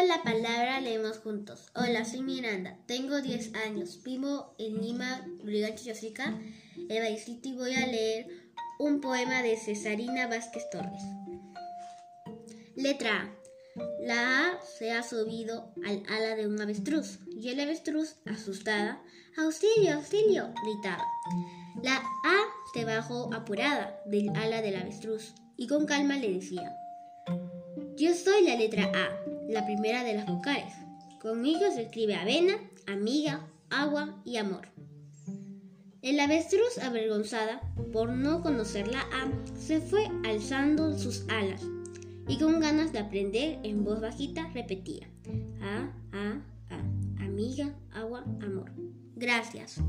la palabra, leemos juntos. Hola, soy Miranda, tengo 10 años, vivo en Lima, Lurigancho, Yosica, el Baicito y voy a leer un poema de Cesarina Vázquez Torres. Letra A. La A se ha subido al ala de un avestruz y el avestruz, asustada, ¡Auxilio, auxilio! gritaba. La A se bajó apurada del ala del avestruz y con calma le decía, Yo soy la letra A la primera de las vocales. Conmigo se escribe avena, amiga, agua y amor. El avestruz, avergonzada por no conocer la A, se fue alzando sus alas y con ganas de aprender en voz bajita repetía A, A, A, amiga, agua, amor. Gracias.